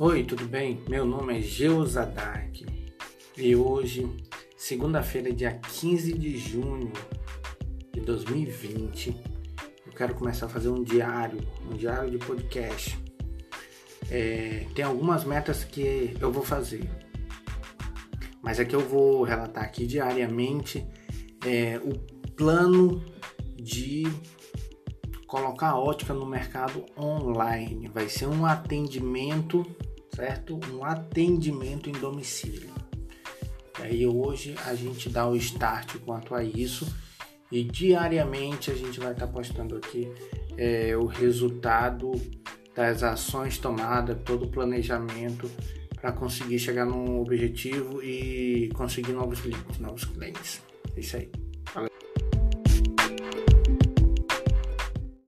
Oi, tudo bem? Meu nome é Geusadak e hoje, segunda-feira, dia 15 de junho de 2020, eu quero começar a fazer um diário, um diário de podcast. É, tem algumas metas que eu vou fazer, mas é que eu vou relatar aqui diariamente é, o plano de colocar a ótica no mercado online. Vai ser um atendimento certo? Um atendimento em domicílio. E aí hoje a gente dá o start quanto a isso e diariamente a gente vai estar postando aqui é, o resultado das ações tomadas, todo o planejamento para conseguir chegar num objetivo e conseguir novos clientes, novos clientes. É isso aí.